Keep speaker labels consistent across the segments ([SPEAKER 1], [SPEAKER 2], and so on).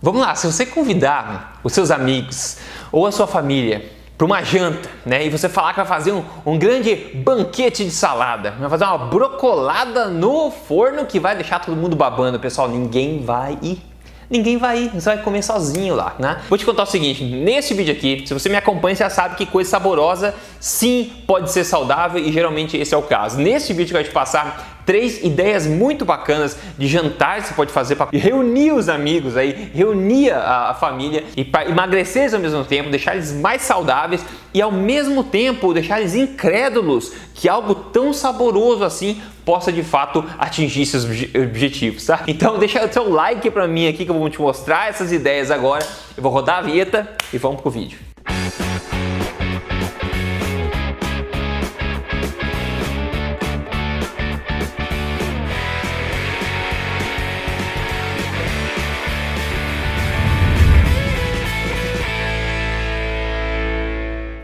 [SPEAKER 1] Vamos lá, se você convidar os seus amigos ou a sua família para uma janta, né? E você falar que vai fazer um, um, grande banquete de salada, vai fazer uma brocolada no forno que vai deixar todo mundo babando, pessoal. Ninguém vai ir ninguém vai ir, você vai comer sozinho lá, né? Vou te contar o seguinte, nesse vídeo aqui, se você me acompanha, você já sabe que coisa saborosa sim pode ser saudável e geralmente esse é o caso. Nesse vídeo que eu vou te passar três ideias muito bacanas de jantar que você pode fazer para reunir os amigos aí, reunir a, a família e para emagrecer eles ao mesmo tempo, deixar eles mais saudáveis e ao mesmo tempo deixar eles incrédulos que algo tão saboroso assim possa de fato atingir seus objetivos, tá? Então deixa o seu like para mim aqui que eu vou te mostrar essas ideias agora. Eu vou rodar a vinheta e vamos pro vídeo.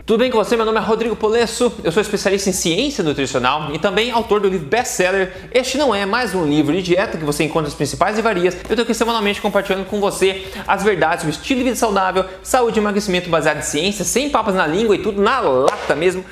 [SPEAKER 1] Tudo bem com você? Meu nome é Rodrigo Polesso, eu sou especialista em ciência nutricional e também autor do livro best-seller Este Não É Mais Um Livro de Dieta, que você encontra as principais livrarias. Eu estou aqui semanalmente compartilhando com você as verdades sobre estilo de vida saudável, saúde e emagrecimento baseado em ciência, sem papas na língua e tudo na lata mesmo.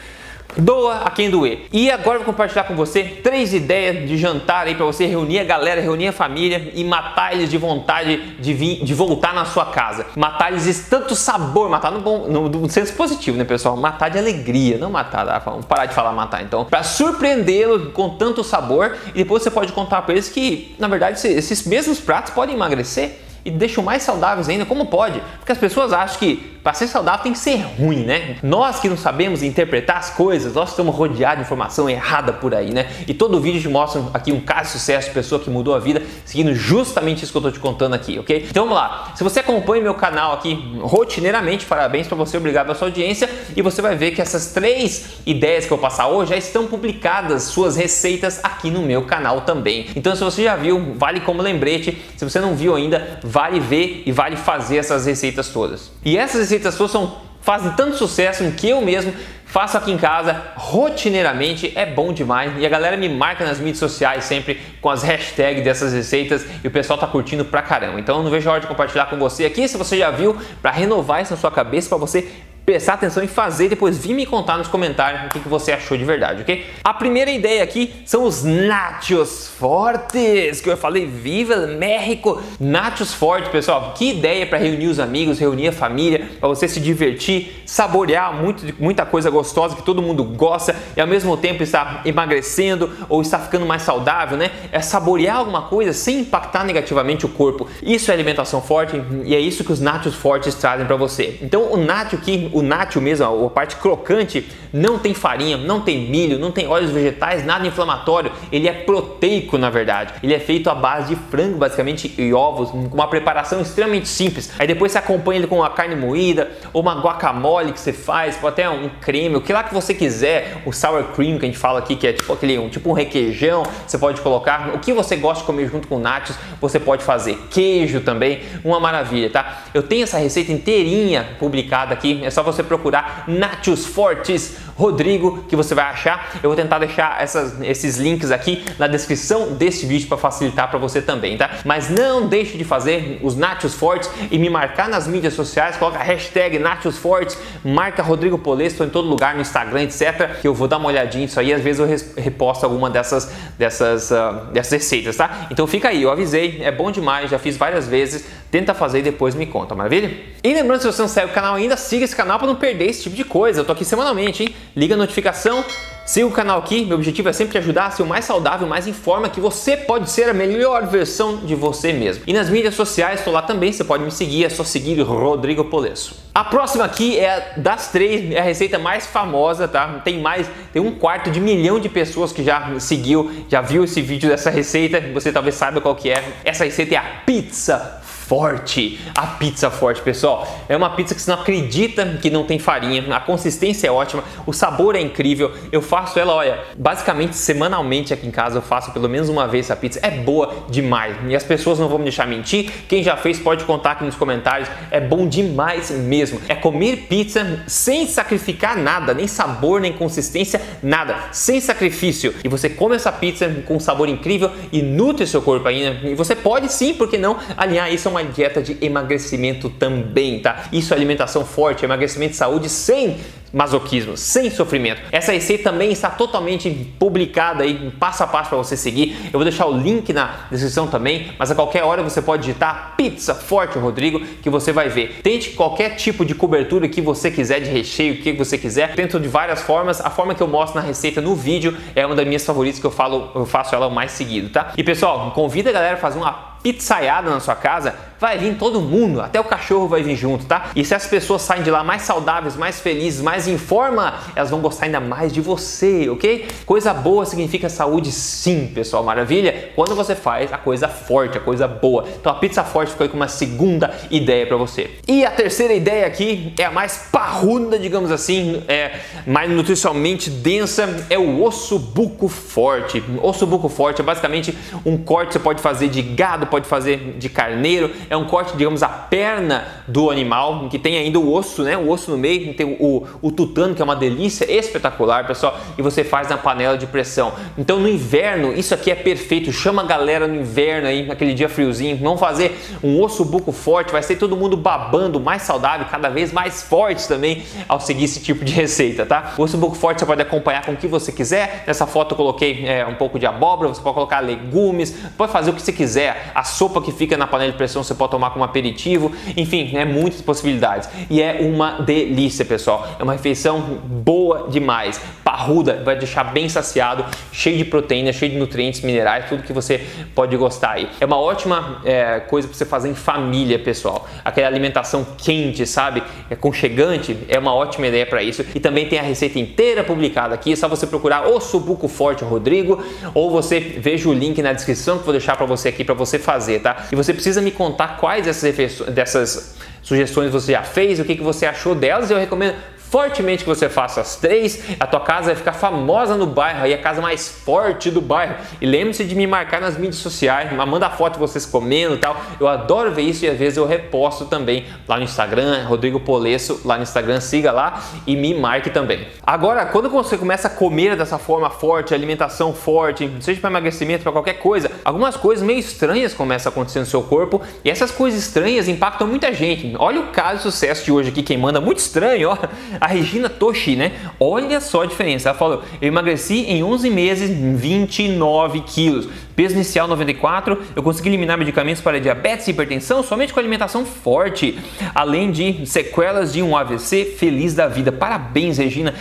[SPEAKER 1] Doa a quem doer. E agora eu vou compartilhar com você três ideias de jantar aí para você reunir a galera, reunir a família e matar eles de vontade de vir, de voltar na sua casa. Matar eles tanto sabor, matar no bom, no, no senso positivo, né, pessoal? Matar de alegria, não matar, tá? vamos parar de falar matar então. Para surpreendê-lo com tanto sabor e depois você pode contar para eles que, na verdade, esses mesmos pratos podem emagrecer e deixam mais saudáveis ainda. Como pode? Porque as pessoas acham que para ser saudável tem que ser ruim, né? Nós que não sabemos interpretar as coisas, nós estamos rodeados de informação errada por aí, né? E todo vídeo te mostra aqui um caso de sucesso pessoa que mudou a vida seguindo justamente isso que eu estou te contando aqui, ok? Então vamos lá. Se você acompanha meu canal aqui rotineiramente, parabéns para você, obrigado pela sua audiência e você vai ver que essas três ideias que eu vou passar hoje já estão publicadas, suas receitas aqui no meu canal também. Então se você já viu, vale como lembrete. Se você não viu ainda, vale ver e vale fazer essas receitas todas. E essas receitas suas são, fazem tanto sucesso que eu mesmo faço aqui em casa rotineiramente, é bom demais. E a galera me marca nas mídias sociais sempre com as hashtags dessas receitas e o pessoal tá curtindo pra caramba. Então eu não vejo a hora de compartilhar com você aqui, se você já viu, para renovar isso na sua cabeça, para você prestar atenção e fazer, depois vir me contar nos comentários o que, que você achou de verdade, ok? A primeira ideia aqui são os nachos fortes, que eu falei, viva México! Nachos fortes, pessoal, que ideia para reunir os amigos, reunir a família, para você se divertir, saborear muito, muita coisa gostosa que todo mundo gosta e ao mesmo tempo estar emagrecendo ou estar ficando mais saudável, né? É saborear alguma coisa sem impactar negativamente o corpo. Isso é alimentação forte e é isso que os nachos fortes trazem para você. Então, o nacho aqui o nacho mesmo, a parte crocante, não tem farinha, não tem milho, não tem óleos vegetais, nada inflamatório. Ele é proteico, na verdade. Ele é feito à base de frango, basicamente, e ovos, com uma preparação extremamente simples. Aí depois você acompanha ele com uma carne moída, ou uma guacamole que você faz, ou até um creme, o que lá que você quiser, o sour cream que a gente fala aqui, que é tipo aquele, um, tipo um requeijão, você pode colocar. O que você gosta de comer junto com nachos, você pode fazer. Queijo também, uma maravilha, tá? Eu tenho essa receita inteirinha publicada aqui, é só você procurar Nachos Fortes Rodrigo que você vai achar. Eu vou tentar deixar essas, esses links aqui na descrição desse vídeo para facilitar para você também, tá? Mas não deixe de fazer os Nachos Fortes e me marcar nas mídias sociais, coloca a hashtag Nachos Fortes, marca Rodrigo Polesto em todo lugar, no Instagram, etc. Que eu vou dar uma olhadinha nisso aí, às vezes eu reposto alguma dessas, dessas, uh, dessas receitas, tá? Então fica aí, eu avisei, é bom demais, já fiz várias vezes, tenta fazer e depois me conta, maravilha? E lembrando, se você não segue o canal ainda, siga esse canal para não perder esse tipo de coisa. Eu tô aqui semanalmente, hein? Liga a notificação, siga o canal aqui. Meu objetivo é sempre te ajudar a ser o mais saudável, mais em forma que você pode ser a melhor versão de você mesmo. E nas mídias sociais, estou lá também, você pode me seguir, é só seguir Rodrigo Polesso. A próxima aqui é das três, é a receita mais famosa, tá? Tem mais, tem um quarto de milhão de pessoas que já seguiu, já viu esse vídeo dessa receita. Você talvez saiba qual que é. Essa receita é a pizza forte. A pizza forte, pessoal, é uma pizza que você não acredita que não tem farinha. A consistência é ótima, o sabor é incrível. Eu faço ela, olha, basicamente semanalmente aqui em casa eu faço pelo menos uma vez essa pizza. É boa demais e as pessoas não vão me deixar mentir. Quem já fez pode contar aqui nos comentários. É bom demais mesmo. É comer pizza sem sacrificar nada, nem sabor, nem consistência, nada, sem sacrifício. E você come essa pizza com um sabor incrível e nutre seu corpo ainda. E você pode sim, porque não, alinhar isso uma dieta de emagrecimento também, tá? Isso é alimentação forte, emagrecimento de saúde sem masoquismo, sem sofrimento. Essa receita também está totalmente publicada aí, passo a passo para você seguir. Eu vou deixar o link na descrição também, mas a qualquer hora você pode digitar pizza forte Rodrigo que você vai ver. Tente qualquer tipo de cobertura que você quiser, de recheio, o que você quiser, dentro de várias formas. A forma que eu mostro na receita no vídeo é uma das minhas favoritas que eu falo, eu faço ela mais seguido, tá? E pessoal, convida a galera a fazer uma pizzaiada na sua casa, vai vir todo mundo, até o cachorro vai vir junto, tá? E se as pessoas saem de lá mais saudáveis, mais felizes, mais em forma, elas vão gostar ainda mais de você, ok? Coisa boa significa saúde sim, pessoal, maravilha? Quando você faz a coisa forte, a coisa boa. Então a pizza forte ficou aí com uma segunda ideia para você. E a terceira ideia aqui é a mais parruda, digamos assim, é mais nutricionalmente densa, é o osso buco forte. Osso buco forte é basicamente um corte que você pode fazer de gado, pode fazer de carneiro, é um corte, digamos, a perna do animal, que tem ainda o osso, né? O osso no meio, tem o, o tutano, que é uma delícia espetacular, pessoal, e você faz na panela de pressão. Então no inverno, isso aqui é perfeito. Chama a galera no inverno aí, naquele dia friozinho, vamos fazer um osso buco forte, vai ser todo mundo babando, mais saudável, cada vez mais forte também ao seguir esse tipo de receita, tá? O osso buco forte você pode acompanhar com o que você quiser. Nessa foto eu coloquei é, um pouco de abóbora, você pode colocar legumes, pode fazer o que você quiser. A sopa que fica na panela de pressão você pode tomar como aperitivo, enfim, é muitas possibilidades. E é uma delícia, pessoal. É uma refeição boa demais, parruda, vai deixar bem saciado, cheio de proteína, cheio de nutrientes, minerais, tudo que você pode gostar aí. É uma ótima é, coisa para você fazer em família, pessoal. Aquela alimentação quente, sabe? É conchegante, é uma ótima ideia para isso. E também tem a receita inteira publicada aqui, é só você procurar o Subuco Forte Rodrigo ou você veja o link na descrição que vou deixar para você aqui para você fazer, tá? E você precisa me contar quais dessas, dessas sugestões você já fez, o que, que você achou delas. Eu recomendo fortemente que você faça as três, a tua casa vai ficar famosa no bairro, aí a casa mais forte do bairro. E lembre-se de me marcar nas mídias sociais, manda foto de vocês comendo e tal. Eu adoro ver isso e às vezes eu reposto também lá no Instagram, Rodrigo Polesso, lá no Instagram, siga lá e me marque também. Agora, quando você começa a comer dessa forma forte, alimentação forte, seja para emagrecimento, para qualquer coisa, algumas coisas meio estranhas começam a acontecer no seu corpo e essas coisas estranhas impactam muita gente. Olha o caso de sucesso de hoje aqui, quem manda muito estranho, ó a Regina Toshi, né? Olha só a diferença. Ela falou: eu emagreci em 11 meses 29 quilos. Peso inicial 94, eu consegui eliminar medicamentos para diabetes e hipertensão somente com alimentação forte, além de sequelas de um AVC feliz da vida. Parabéns, Regina.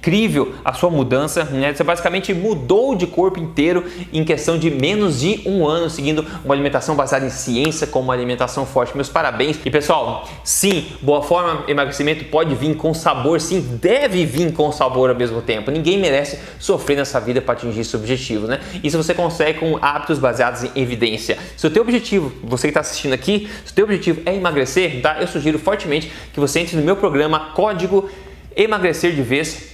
[SPEAKER 1] Incrível a sua mudança, né? Você basicamente mudou de corpo inteiro em questão de menos de um ano, seguindo uma alimentação baseada em ciência, com uma alimentação forte. Meus parabéns. E pessoal, sim, boa forma, emagrecimento pode vir com sabor, sim, deve vir com sabor ao mesmo tempo. Ninguém merece sofrer nessa vida para atingir esse objetivo, né? Se você consegue com hábitos baseados em evidência. Se o teu objetivo, você que está assistindo aqui, se o teu objetivo é emagrecer, tá? Eu sugiro fortemente que você entre no meu programa Código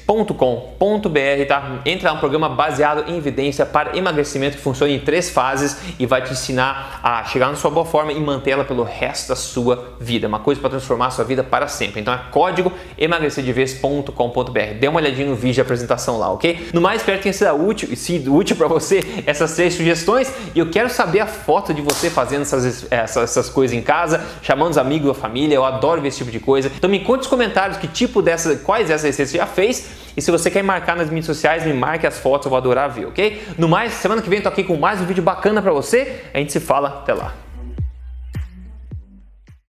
[SPEAKER 1] emagrecerdevez.com.br, tá? Entra um programa baseado em evidência para emagrecimento que funciona em três fases e vai te ensinar a chegar na sua boa forma e mantê-la pelo resto da sua vida. Uma coisa para transformar a sua vida para sempre. Então é código emagrecerdevez.com.br. Dê uma olhadinha no vídeo de apresentação lá, ok? No mais, espero que tenha sido útil, sido útil para você essas três sugestões e eu quero saber a foto de você fazendo essas, essas, essas coisas em casa, chamando os amigos, a família. Eu adoro ver esse tipo de coisa. Então me conte nos comentários que tipo dessa quais essas receitas você já fez. E se você quer marcar nas mídias sociais, me marque as fotos, eu vou adorar ver, ok? No mais, semana que vem eu tô aqui com mais um vídeo bacana para você. A gente se fala, até lá.